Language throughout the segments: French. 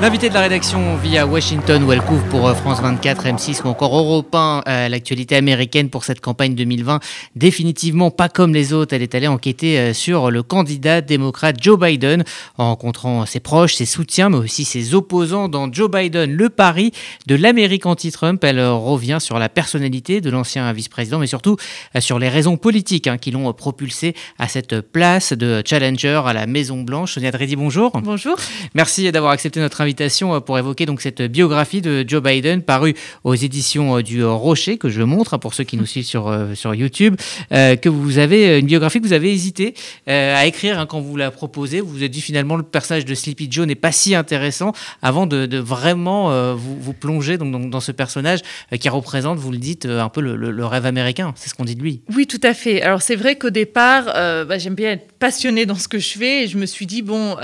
L'invité de la rédaction via Washington où elle couvre pour euh, France 24, M6 ou encore Europe 1 euh, l'actualité américaine pour cette campagne 2020. Définitivement pas comme les autres, elle est allée enquêter euh, sur le candidat démocrate Joe Biden en rencontrant ses proches, ses soutiens mais aussi ses opposants dans Joe Biden, le pari de l'Amérique anti-Trump. Elle revient sur la personnalité de l'ancien vice-président mais surtout sur les raisons politiques hein, qui l'ont propulsé à cette place de challenger à la Maison Blanche. Sonia Dredi, bonjour. Bonjour. Merci d'avoir accepté notre invitation euh, pour évoquer donc cette biographie de Joe Biden parue aux éditions euh, du Rocher que je montre hein, pour ceux qui nous suivent sur, euh, sur YouTube, que vous avez une biographie que vous avez hésité à écrire hein, quand vous la proposez. Vous vous êtes dit finalement le personnage de Sleepy Joe n'est pas si intéressant avant de, vraiment vous, plonger donc, dans ce personnage qui représente, vous le dites, un peu le, rêve américain. C'est ce qu'on dit de lui. Oui, tout à fait. Alors c'est vrai qu'au départ, bah, j'aime bien être passionnée dans ce que je fais et je me suis dit bon,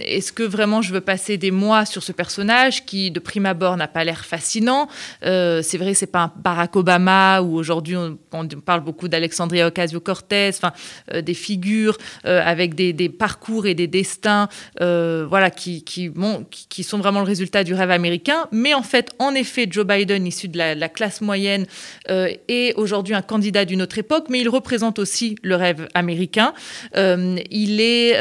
est-ce que vraiment je veux passer des mois sur ce personnage qui, de prime abord, n'a pas l'air fascinant. Euh, c'est vrai, c'est pas un Barack Obama ou aujourd'hui on, parle beaucoup d'Alexandria Ocasio-Cortez, enfin euh, des figures euh, avec des, parcours et des destins, voilà, qui, qui, qui, sont vraiment le résultat du rêve américain. Mais en fait, en effet, Joe Biden, issu de la, classe moyenne, est aujourd'hui un candidat d'une autre époque, mais il représente aussi le rêve américain. il est,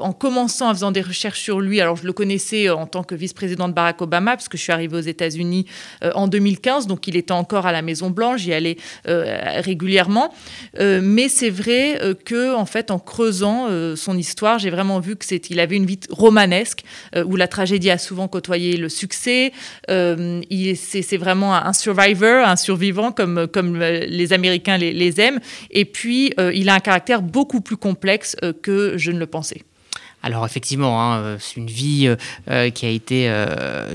en commençant, en faisant des recherches sur lui, alors je le connaissais en tant que vice-président de Barack Obama, parce que je suis arrivée aux États-Unis euh, en 2015, donc il était encore à la Maison Blanche, j'y allais euh, régulièrement. Euh, mais c'est vrai que, en fait, en creusant son histoire, j'ai vraiment vu que il avait une vie romanesque où la tragédie a souvent côtoyé le succès. c'est vraiment un survivor, un survivant comme, comme les Américains les aiment. Et puis, il a un caractère beaucoup plus complexe que je ne le pensais. Alors effectivement, hein, euh, c'est une vie euh, euh, qui a été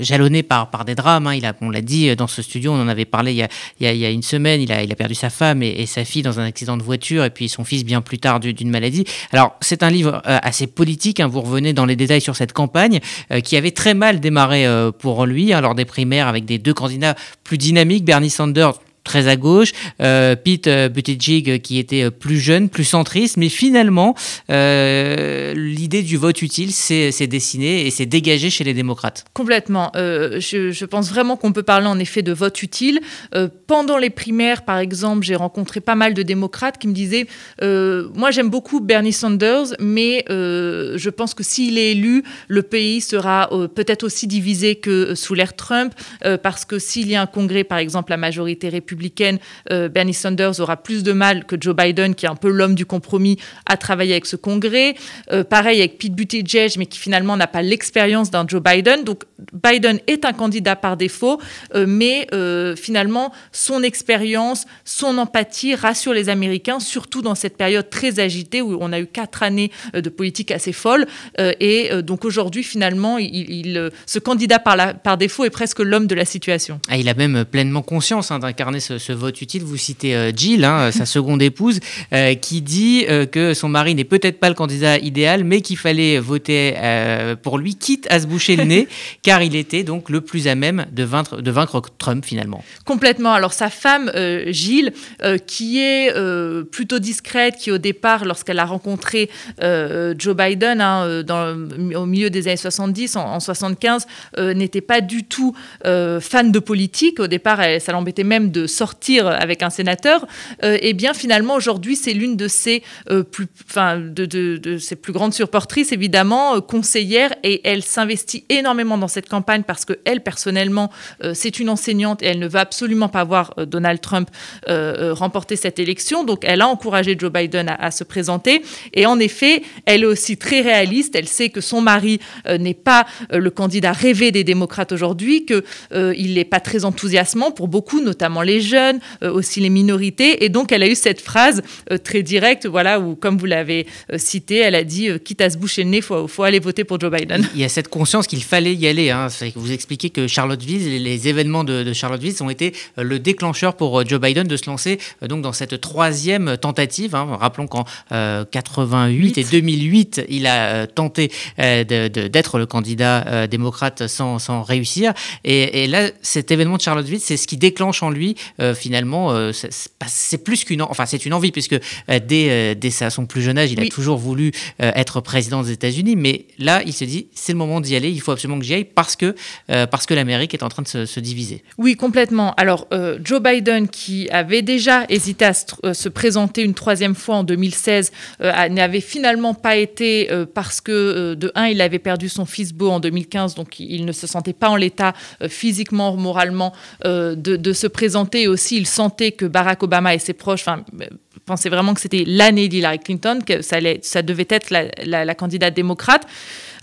jalonnée par, des drames. Hein. On l'a dit dans ce studio, on en avait parlé il y a, une semaine. Il a, il a perdu sa femme et, sa fille dans un accident de voiture et puis son fils bien plus tard d'une maladie. Alors c'est un livre assez politique. Hein. vous revenez dans les détails sur cette campagne qui avait très mal démarré pour lui lors des primaires avec des deux candidats plus dynamiques, Bernie Sanders très à gauche, euh, Pete euh, Buttigieg euh, qui était plus jeune, plus centriste, mais finalement, l'idée du vote utile s'est dessinée et s'est dégagée chez les démocrates. Complètement. Je, pense vraiment qu'on peut parler en effet de vote utile. pendant les primaires, par exemple, j'ai rencontré pas mal de démocrates qui me disaient, moi j'aime beaucoup Bernie Sanders, mais je pense que s'il est élu, le pays sera peut-être aussi divisé que sous l'ère Trump, parce que s'il y a un congrès, par exemple, la majorité républicaine, républicaine, euh, Bernie Sanders aura plus de mal que Joe Biden, qui est un peu l'homme du compromis, à travailler avec ce Congrès. Euh, pareil avec Pete Buttigieg, mais qui finalement n'a pas l'expérience d'un Joe Biden. Donc Biden est un candidat par défaut, euh, mais finalement son expérience, son empathie rassure les Américains, surtout dans cette période très agitée où on a eu quatre années de politique assez folle. et donc aujourd'hui, finalement, ce candidat par défaut est presque l'homme de la situation. Ah, il a même pleinement conscience hein, d'incarner ce, vote utile. Vous citez euh, Jill, hein, sa seconde épouse, euh, qui dit euh, que son mari n'est peut-être pas le candidat idéal, mais qu'il fallait voter pour lui, quitte à se boucher le nez, car il était donc le plus à même de vaincre, de vaincre Trump finalement. Complètement. Alors sa femme, Jill, qui est plutôt discrète, qui au départ, lorsqu'elle a rencontré Joe Biden hein, dans, au milieu des années 70, en, 75, n'était pas du tout fan de politique. Au départ, elle, ça l'embêtait même de sortir avec un sénateur, euh, eh bien finalement aujourd'hui c'est l'une de ses euh, plus, enfin de, ses plus grandes supportrices évidemment, euh, conseillère et elle s'investit énormément dans cette campagne parce que elle personnellement c'est une enseignante et elle ne veut absolument pas voir Donald Trump remporter cette élection, donc elle a encouragé Joe Biden à, se présenter. Et en effet elle est aussi très réaliste, elle sait que son mari n'est pas le candidat rêvé des démocrates aujourd'hui, que il n'est pas très enthousiasmant pour beaucoup, notamment les jeunes, euh, aussi les minorités. Et donc, elle a eu cette phrase euh, très directe, voilà, où, comme vous l'avez euh, cité, elle a dit quitte à se boucher le nez, il faut, aller voter pour Joe Biden. Il y a cette conscience qu'il fallait y aller. Hein. Vous expliquez que Charlottesville, les événements de, Charlottesville ont été le déclencheur pour Joe Biden de se lancer donc dans cette troisième tentative. Hein. Rappelons qu'en 88 et 2008, il a tenté d'être le candidat démocrate sans, réussir. Et, et, là, cet événement de Charlottesville, c'est ce qui déclenche en lui finalement, c'est plus qu'une, enfin c'est une envie puisque dès, dès son plus jeune âge, il a toujours voulu être président des États-Unis, mais là, il se dit, c'est le moment d'y aller, il faut absolument que j'y aille parce que, parce que l'Amérique est en train de se, diviser. Oui, complètement. Alors, Joe Biden, qui avait déjà hésité à se, présenter une troisième fois en 2016, n'avait finalement pas été parce que, de un, il avait perdu son fils beau en 2015, donc il ne se sentait pas en l'état euh, physiquement, moralement euh, de, se présenter. Et aussi, il sentait que Barack Obama et ses proches euh, pensaient vraiment que c'était l'année d'Hillary Clinton, que ça, allait, ça devait être la candidate démocrate.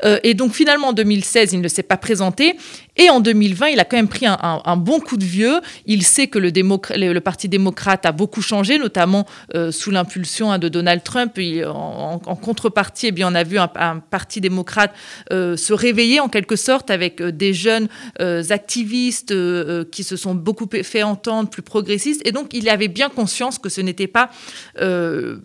Euh, et donc finalement en 2016, il ne s'est pas présenté. Et en 2020, il a quand même pris un, bon coup de vieux. Il sait que le, le, Parti démocrate a beaucoup changé, notamment euh, sous l'impulsion hein, de Donald Trump. en, contrepartie, eh bien, on a vu un, Parti démocrate euh, se réveiller en quelque sorte avec des jeunes activistes qui se sont beaucoup fait entendre, plus progressistes. Et donc, il avait bien conscience que ce n'était pas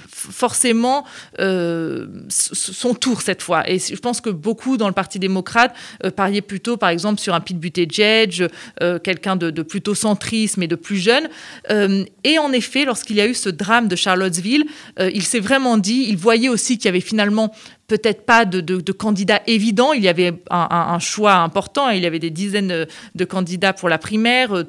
forcément son tour cette fois. Et je pense que beaucoup dans le Parti démocrate euh, pariaient plutôt, par exemple, sur un Pete Buttigieg, euh, quelqu'un de, plutôt centriste mais de plus jeune. Euh, et en effet, lorsqu'il y a eu ce drame de Charlottesville, il s'est vraiment dit, il voyait aussi qu'il y avait finalement peut-être pas de, de, candidats évidents. Il y avait un, choix important. Il y avait des dizaines de, candidats pour la primaire, euh,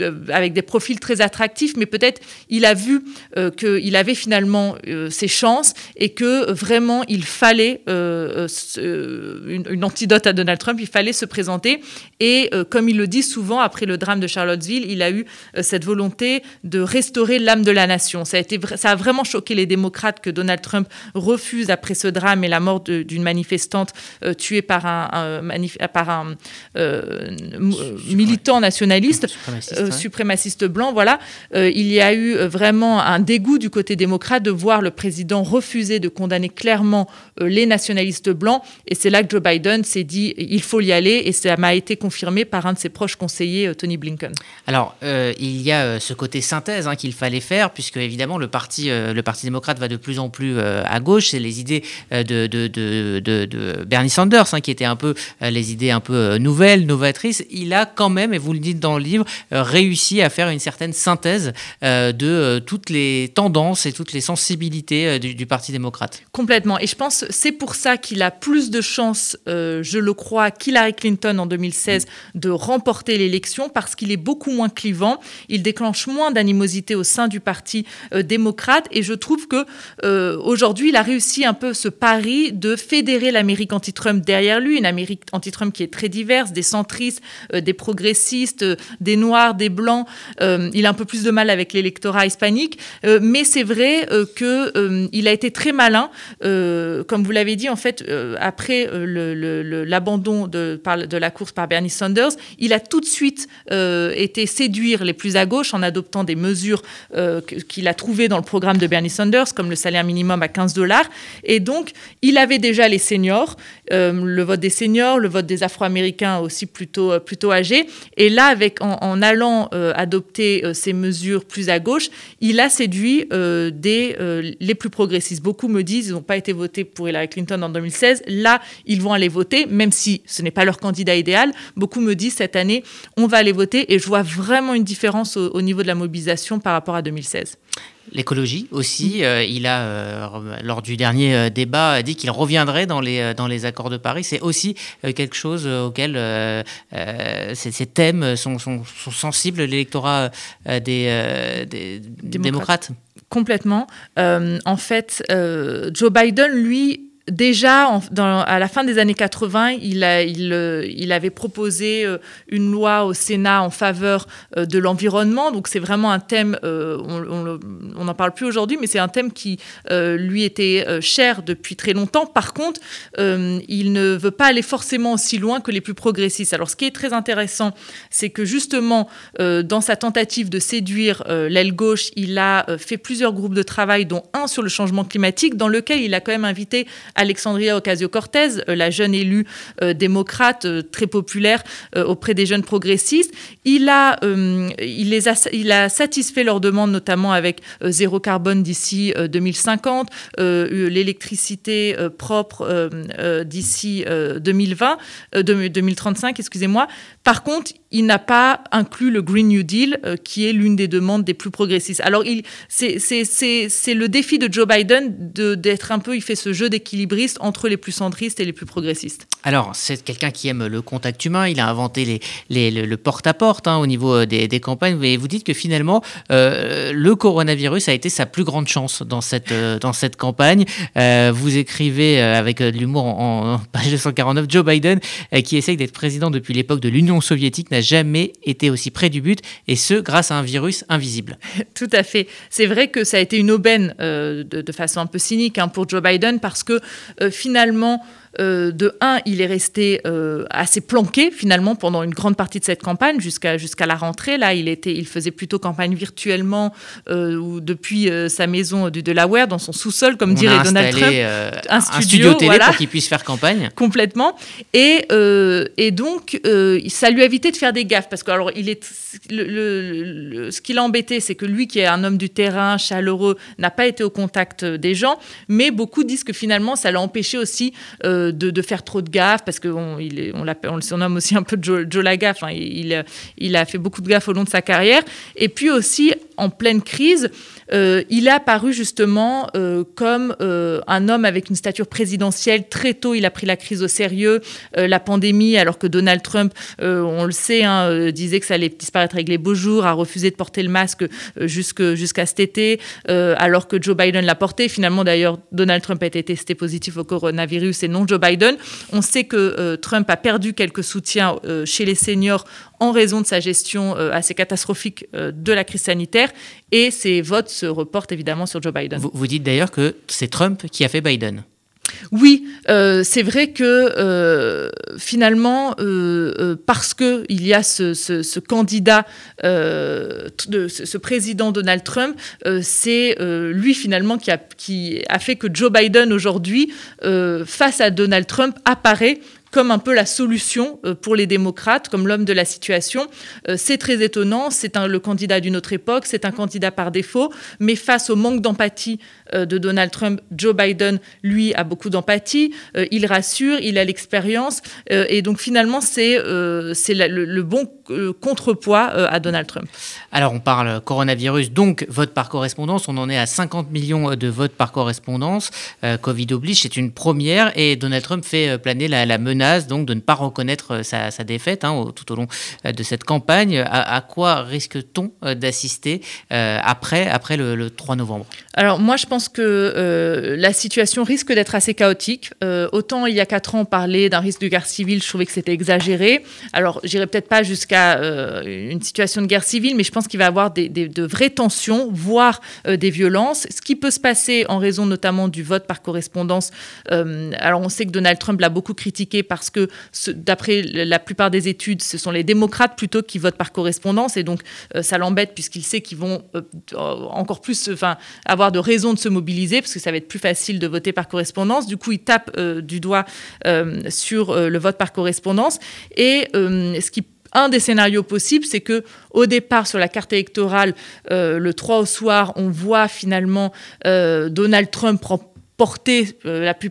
euh, avec des profils très attractifs, mais peut-être il a vu euh, qu'il avait finalement ses chances et que vraiment il fallait une, antidote à Donald Trump, il fallait se présenter. Et comme il le dit souvent, après le drame de Charlottesville, il a eu cette volonté de restaurer l'âme de la nation. Ça a vraiment choqué les démocrates que Donald Trump refuse après ce drame mais la mort d'une manifestante euh, tuée par un, par un euh, militant nationaliste, suprémaciste, blanc. Voilà, euh, il y a eu vraiment un dégoût du côté démocrate de voir le président refuser de condamner clairement les nationalistes blancs. Et c'est là que Joe Biden s'est dit il faut y aller. Et ça m'a été confirmé par un de ses proches conseillers, Tony Blinken. Alors, il y a ce côté synthèse hein, qu'il fallait faire, puisque évidemment le parti, le parti démocrate va de plus en plus à gauche. C'est les idées de de, Bernie Sanders, hein, qui était un peu euh, les idées un peu euh, nouvelles, novatrices, il a quand même, et vous le dites dans le livre, euh, réussi à faire une certaine synthèse de toutes les tendances et toutes les sensibilités du, Parti démocrate. Complètement. Et je pense c'est pour ça qu'il a plus de chances, je le crois, qu'Hillary Clinton en 2016 de remporter l'élection parce qu'il est beaucoup moins clivant, il déclenche moins d'animosité au sein du Parti démocrate et je trouve que aujourd'hui il a réussi un peu ce pari de fédérer l'Amérique anti-Trump derrière lui, une Amérique anti-Trump qui est très diverse, des centristes, euh, des progressistes, euh, des noirs, des blancs. Euh, il a un peu plus de mal avec l'électorat hispanique, mais c'est vrai qu'il a été très malin, comme vous l'avez dit, en fait, après l'abandon de, de, la course par Bernie Sanders, il a tout de suite été séduire les plus à gauche en adoptant des mesures qu'il a trouvées dans le programme de Bernie Sanders, comme le salaire minimum à 15 dollars. Et donc, il avait déjà les seniors, euh, le vote des seniors, le vote des Afro-Américains aussi plutôt, euh, plutôt âgés. Et là, avec, en, allant euh, adopter ces mesures plus à gauche, il a séduit les plus progressistes. Beaucoup me disent ils n'ont pas été votés pour Hillary Clinton en 2016. Là, ils vont aller voter, même si ce n'est pas leur candidat idéal. Beaucoup me disent cette année, on va aller voter. Et je vois vraiment une différence au niveau de la mobilisation par rapport à 2016. L'écologie aussi, mm. euh, il a, euh, lors du dernier euh, débat, dit qu'il reviendrait dans les, dans les accords de Paris. C'est aussi quelque chose auquel ces, thèmes sont, sont, sensibles, l'électorat des, des démocrates. Complètement. en fait, Joe Biden, lui, déjà, à la fin des années 80, il, a, il, euh, il avait proposé euh, une loi au Sénat en faveur euh, de l'environnement. Donc c'est vraiment un thème, on n'en parle plus aujourd'hui, mais c'est un thème qui lui était cher depuis très longtemps. Par contre, il ne veut pas aller forcément aussi loin que les plus progressistes. Alors ce qui est très intéressant, c'est que justement, dans sa tentative de séduire l'aile gauche, il a fait plusieurs groupes de travail, dont un sur le changement climatique, dans lequel il a quand même invité Alexandria Ocasio-Cortez, euh, la jeune élue euh, démocrate euh, très populaire auprès des jeunes progressistes. Il a, il, les a, il a satisfait leurs demandes, notamment avec zéro carbone d'ici 2050, l'électricité propre d'ici 2020, 2035, excusez-moi. Par contre, il n'a pas inclus le Green New Deal, euh, qui est l'une des demandes des plus progressistes. Alors, c'est le défi de Joe Biden d'être un peu, il fait ce jeu d'équilibriste entre les plus centristes et les plus progressistes. Alors, c'est quelqu'un qui aime le contact humain, il a inventé les, le porte-à-porte hein, au niveau euh, des, campagnes, mais vous dites que finalement, euh, le coronavirus a été sa plus grande chance dans cette, dans cette campagne. vous écrivez avec de l'humour en, en, page 249, Joe Biden, qui essaye d'être président depuis l'époque de l'Union soviétique, n'a jamais été aussi près du but, et ce, grâce à un virus invisible. Tout à fait. C'est vrai que ça a été une aubaine euh, de, façon un peu cynique hein, pour Joe Biden, parce que euh, finalement, euh, de un, il est resté euh, assez planqué finalement pendant une grande partie de cette campagne jusqu'à jusqu'à la rentrée. Là, il était, il faisait plutôt campagne virtuellement euh, ou depuis sa maison du Delaware, dans son sous-sol, comme dirait Donald Trump, un studio, télé pour qu'il puisse faire campagne. Complètement. Et et donc ça lui a évité de faire des gaffes parce que alors il est le, ce qui l'a embêté, c'est que lui qui est un homme du terrain, chaleureux, n'a pas été au contact des gens, mais beaucoup disent que finalement ça l'a empêché aussi de, faire trop de gaffes, parce qu'on on, on, le surnomme aussi un peu Joe, Joe la gaffe. Il, il a fait beaucoup de gaffes au long de sa carrière. Et puis aussi, en pleine crise, euh, il a apparu justement euh, comme euh, un homme avec une stature présidentielle. Très tôt, il a pris la crise au sérieux, la pandémie, alors que Donald Trump, on le sait, hein, disait que ça allait disparaître avec les beaux jours, a refusé de porter le masque jusqu'à cet été, alors que Joe Biden l'a porté. Finalement, d'ailleurs, Donald Trump a été testé positif au coronavirus et non Joe Biden. On sait que Trump a perdu quelques soutiens chez les seniors en raison de sa gestion euh, assez catastrophique euh, de la crise sanitaire. Et ses votes se reportent évidemment sur Joe Biden. Vous, dites d'ailleurs que c'est Trump qui a fait Biden. Oui, euh, c'est vrai que finalement, parce qu'il y a ce, candidat, ce, président Donald Trump, c'est lui finalement qui a, qui a, fait que Joe Biden aujourd'hui, face à Donald Trump, apparaît comme un peu la solution euh, pour les démocrates, comme l'homme de la situation. Euh, c'est très étonnant, c'est le candidat d'une autre époque, c'est un candidat par défaut, mais face au manque d'empathie euh, de Donald Trump, Joe Biden, lui, a beaucoup d'empathie, il rassure, il a l'expérience, et donc finalement, c'est c'est le, bon contrepoids à Donald Trump. Alors, on parle coronavirus, donc vote par correspondance, on en est à 50 millions de votes par correspondance, Covid oblige, c'est une première, et Donald Trump fait planer la, la menace donc de ne pas reconnaître euh, sa, défaite hein, tout au long euh, de cette campagne. À, quoi risque-t-on euh, d'assister après, le, 3 novembre? Alors moi, je pense que la situation risque d'être assez chaotique. autant il y a quatre ans, on parlait d'un risque de guerre civile, je trouvais que c'était exagéré. Alors j'irai peut-être pas jusqu'à une situation de guerre civile, mais je pense qu'il va y avoir de vraies tensions, voire des violences. Ce qui peut se passer en raison notamment du vote par correspondance. alors on sait que Donald Trump l'a beaucoup critiqué parce que d'après la plupart des études, ce sont les démocrates plutôt qui votent par correspondance et donc euh, ça l'embête puisqu'il sait qu'ils vont euh, encore plus enfin, avoir de raisons de se mobiliser parce que ça va être plus facile de voter par correspondance. Du coup, il tape euh, du doigt sur le vote par correspondance et ce qui un des scénarios possibles, c'est que au départ sur la carte électorale, le 3 au soir, on voit finalement Donald Trump porter la plus,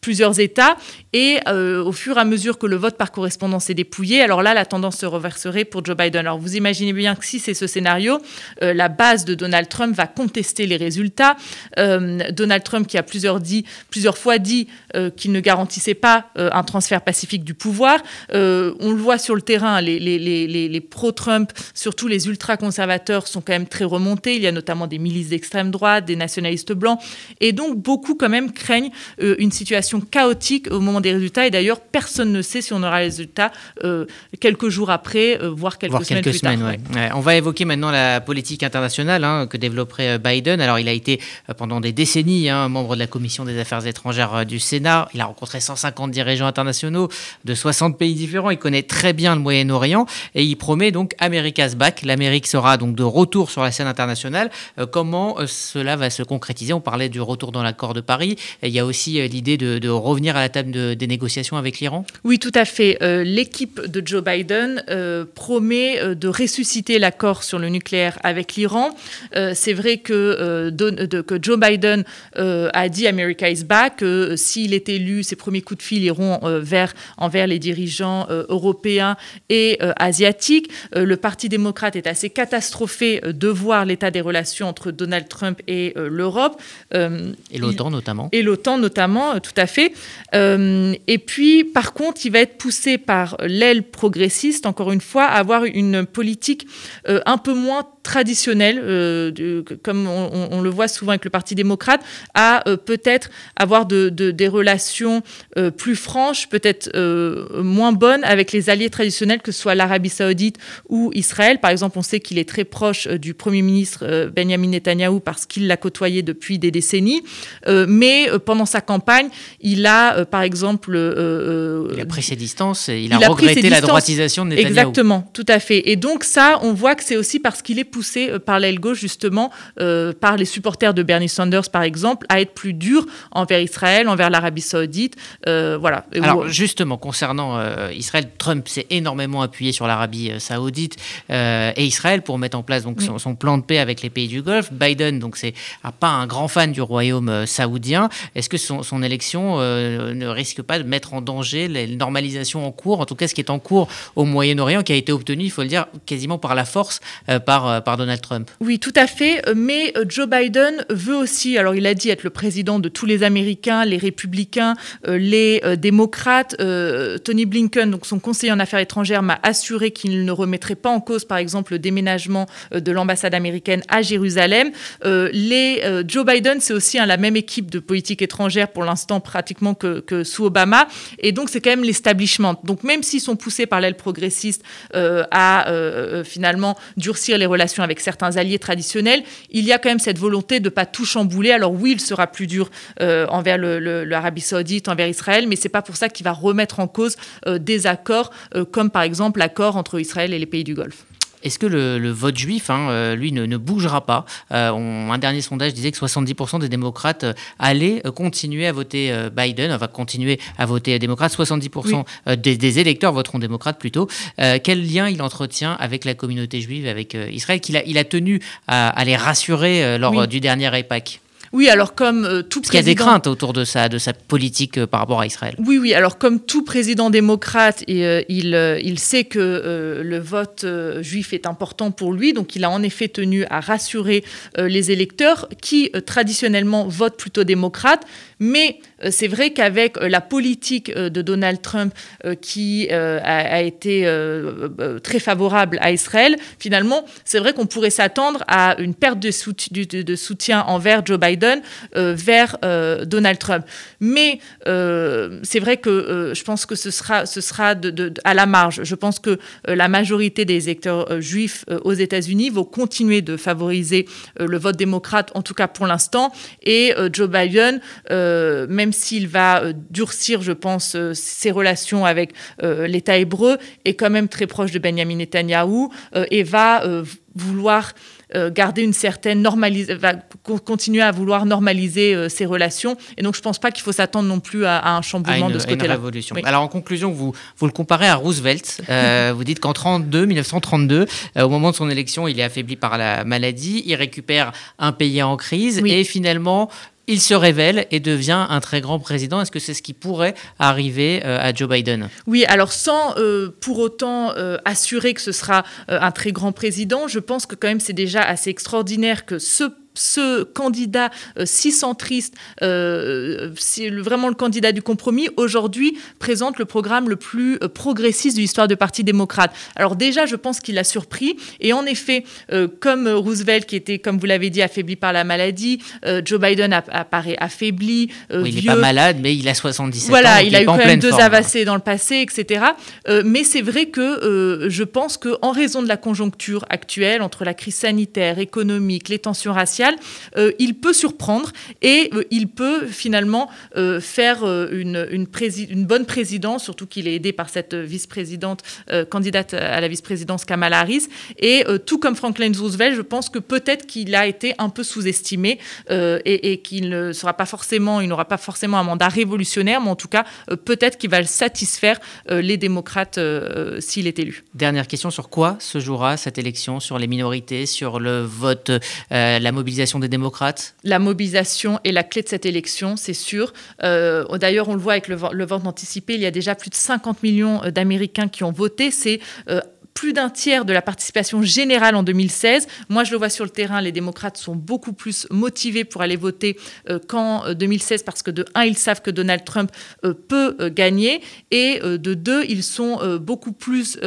plusieurs États et euh, au fur et à mesure que le vote par correspondance est dépouillé, alors là, la tendance se reverserait pour Joe Biden. Alors vous imaginez bien que si c'est ce scénario, euh, la base de Donald Trump va contester les résultats. Euh, Donald Trump qui a plusieurs, dit, plusieurs fois dit qu'il ne garantissait pas un transfert pacifique du pouvoir. on le voit sur le terrain, les, pro-Trump, surtout les ultra-conservateurs, sont quand même très remontés. Il y a notamment des milices d'extrême droite, des nationalistes blancs. Et donc beaucoup quand même craignent une situation chaotique au moment des résultats. Et d'ailleurs, personne ne sait si on aura les résultats euh, quelques jours après, euh, voire quelques semaines plus tard. on va évoquer maintenant la politique internationale hein, que développerait euh, Biden. Alors, il a été pendant des décennies hein, membre de la commission des affaires étrangères du Sénat. Il a rencontré 150 dirigeants internationaux de 60 pays différents. Il connaît très bien le Moyen-Orient et il promet donc America's Back. L'Amérique sera donc de retour sur la scène internationale. comment cela va se concrétiser? On parlait du retour dans l'accord de Paris. il y a aussi l'idée de, revenir à la table des négociations avec l'Iran? Oui, tout à fait. L'équipe de Joe Biden promet de ressusciter l'accord sur le nucléaire avec l'Iran. C'est vrai que, que, Joe Biden a dit America is back, que s'il est élu, ses premiers coups de fil iront vers, envers les dirigeants européens et asiatiques. le Parti démocrate est assez catastrophé de voir l'état des relations entre Donald Trump et l'Europe. et l'OTAN notamment. Et l'OTAN notamment, tout à fait. et puis, par contre, il va être poussé par l'aile progressiste, encore une fois, à avoir une politique un peu moins traditionnelle, euh, comme on, le voit souvent avec le Parti démocrate, à euh, peut-être avoir de, des relations euh, plus franches, peut-être moins bonnes avec les alliés traditionnels, que ce soit l'Arabie saoudite ou Israël. Par exemple, on sait qu'il est très proche du Premier ministre Benjamin Netanyahou parce qu'il l'a côtoyé depuis des décennies. mais pendant sa campagne, il a, par exemple... il a pris ses distances, et il a, regretté la droitisation de Netanyahou. Exactement, tout à fait. Et donc ça, on voit que c'est aussi parce qu'il est poussé euh, par l'aile gauche, justement, euh, par les supporters de Bernie Sanders, par exemple, à être plus dur envers Israël, envers l'Arabie Saoudite. Euh, voilà. Alors, justement, concernant Israël, Trump s'est énormément appuyé sur l'Arabie Saoudite et Israël pour mettre en place donc, son, plan de paix avec les pays du Golfe. Biden, donc, c'est pas un grand fan du royaume saoudien. Est-ce que son, son élection ne risque pas de mettre en danger les normalisations en cours, en tout cas ce qui est en cours au Moyen-Orient, qui a été obtenu, il faut le dire, quasiment par la force par par, Donald Trump. Oui, tout à fait. Euh, mais euh, Joe Biden veut aussi, alors il a dit être le président de tous les Américains, les républicains, euh, les démocrates. Tony Blinken, donc son conseiller en affaires étrangères, m'a assuré qu'il ne remettrait pas en cause, par exemple, le déménagement de l'ambassade américaine à Jérusalem. les, Joe Biden, c'est aussi hein, la même équipe de politique étrangère pour l'instant pratiquement que, que, sous Obama. Et donc, c'est quand même l'establishment. Donc, même s'ils sont poussés par l'aile progressiste à finalement durcir les relations avec certains alliés traditionnels, il y a quand même cette volonté de ne pas tout chambouler. Alors oui, il sera plus dur euh, envers l'Arabie saoudite, envers Israël, mais c'est pas pour ça qu'il va remettre en cause euh, des accords, euh, comme par exemple l'accord entre Israël et les pays du Golfe. Est-ce que le, vote juif, hein, euh, lui, ne, bougera pas euh, Un dernier sondage disait que 70% des démocrates euh, allaient continuer à voter Biden, va continuer à voter démocrate. 70% des, électeurs voteront démocrate plutôt. quel lien il entretient avec la communauté juive, avec Israël, qu'il a, il a tenu à, les rassurer lors du dernier EPAC oui, alors comme euh, tout Parce président... qu'il y a des craintes autour de sa, de sa politique euh, par rapport à Israël. Oui, oui, alors comme tout président démocrate, euh, il, il sait que le vote juif est important pour lui, donc il a en effet tenu à rassurer les électeurs qui traditionnellement votent plutôt démocrate, mais c'est vrai qu'avec la politique de Donald Trump qui a, été très favorable à Israël, finalement, c'est vrai qu'on pourrait s'attendre à une perte de soutien envers Joe Biden euh, vers euh, Donald Trump. Mais euh, c'est vrai que je pense que ce sera, à la marge. Je pense que la majorité des électeurs juifs aux États-Unis vont continuer de favoriser le vote démocrate, en tout cas pour l'instant. Et Joe Biden, même s'il va durcir, je pense, ses relations avec l'État hébreu, est quand même très proche de Benjamin Netanyahou et va vouloir garder une certaine normalisation, va continuer à vouloir normaliser euh, ses relations. Et donc, je ne pense pas qu'il faut s'attendre non plus à, un chamboulement de ce côté-là. révolution. Alors, en conclusion, vous, vous le comparez à Roosevelt. Euh, vous dites qu'en 32, 1932, au moment de son élection, il est affaibli par la maladie, il récupère un pays en crise et finalement, il se révèle et devient un très grand président. Est-ce que c'est ce qui pourrait arriver euh, à Joe Biden? Oui, alors sans euh, pour autant euh, assurer que ce sera un très grand président, je pense que quand même c'est déjà assez extraordinaire que ce ce candidat euh, si centriste, euh, c'est vraiment le candidat du compromis, aujourd'hui présente le programme le plus euh, progressiste de l'histoire du Parti démocrate. Alors déjà, je pense qu'il a surpris. Et en effet, comme Roosevelt, qui était, comme vous l'avez dit, affaibli par la maladie, Joe Biden apparaît affaibli, il n'est pas malade, mais il a 77 voilà, ans. Voilà, il a eu quand même deux avancées dans le passé, etc. mais c'est vrai que je pense qu'en raison de la conjoncture actuelle, entre la crise sanitaire, économique, les tensions raciales, social, il peut surprendre et il peut finalement faire une, bonne présidence, surtout qu'il est aidé par cette vice-présidente, candidate à la vice-présidence Kamala Harris. Et tout comme Franklin Roosevelt, je pense que peut-être qu'il a été un peu sous-estimé et, qu'il ne sera pas forcément, il n'aura pas forcément un mandat révolutionnaire, mais en tout cas, peut-être qu'il va satisfaire les démocrates s'il est élu. Dernière question, sur quoi se jouera cette élection Sur les minorités, sur le vote, euh, la mobilisation La mobilisation est la clé de cette élection, c'est sûr. Euh, d'ailleurs, on le voit avec le, le, anticipé, il y a déjà plus de 50 millions euh, d'Américains qui ont voté. C'est plus d'un tiers de la participation générale en 2016. Moi, je le vois sur le terrain, les démocrates sont beaucoup plus motivés pour aller voter euh, qu'en 2016 euh, parce que de un, ils savent que Donald Trump euh, peut gagner et de deux, ils sont beaucoup plus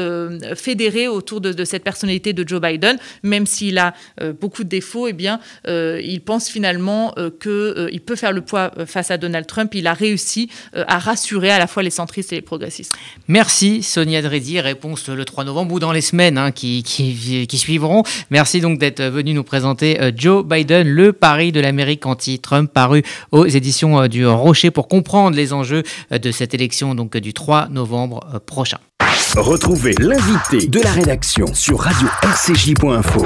fédérés autour de, cette personnalité de Joe Biden, même s'il a beaucoup de défauts. Eh bien, ils pensent finalement qu'il peut faire le poids face à Donald Trump. Il a réussi à rassurer à la fois les centristes et les progressistes. Merci Sonia Dredi. Réponse le 3 novembre dans les semaines hein, qui, qui, qui, suivront. Merci donc d'être venu nous présenter euh, Joe Biden, le pari de l'Amérique anti-Trump, paru aux éditions euh, du Rocher pour comprendre les enjeux euh, de cette élection donc du 3 novembre prochain. Retrouvez l'invité de la rédaction sur radio-rcj.info.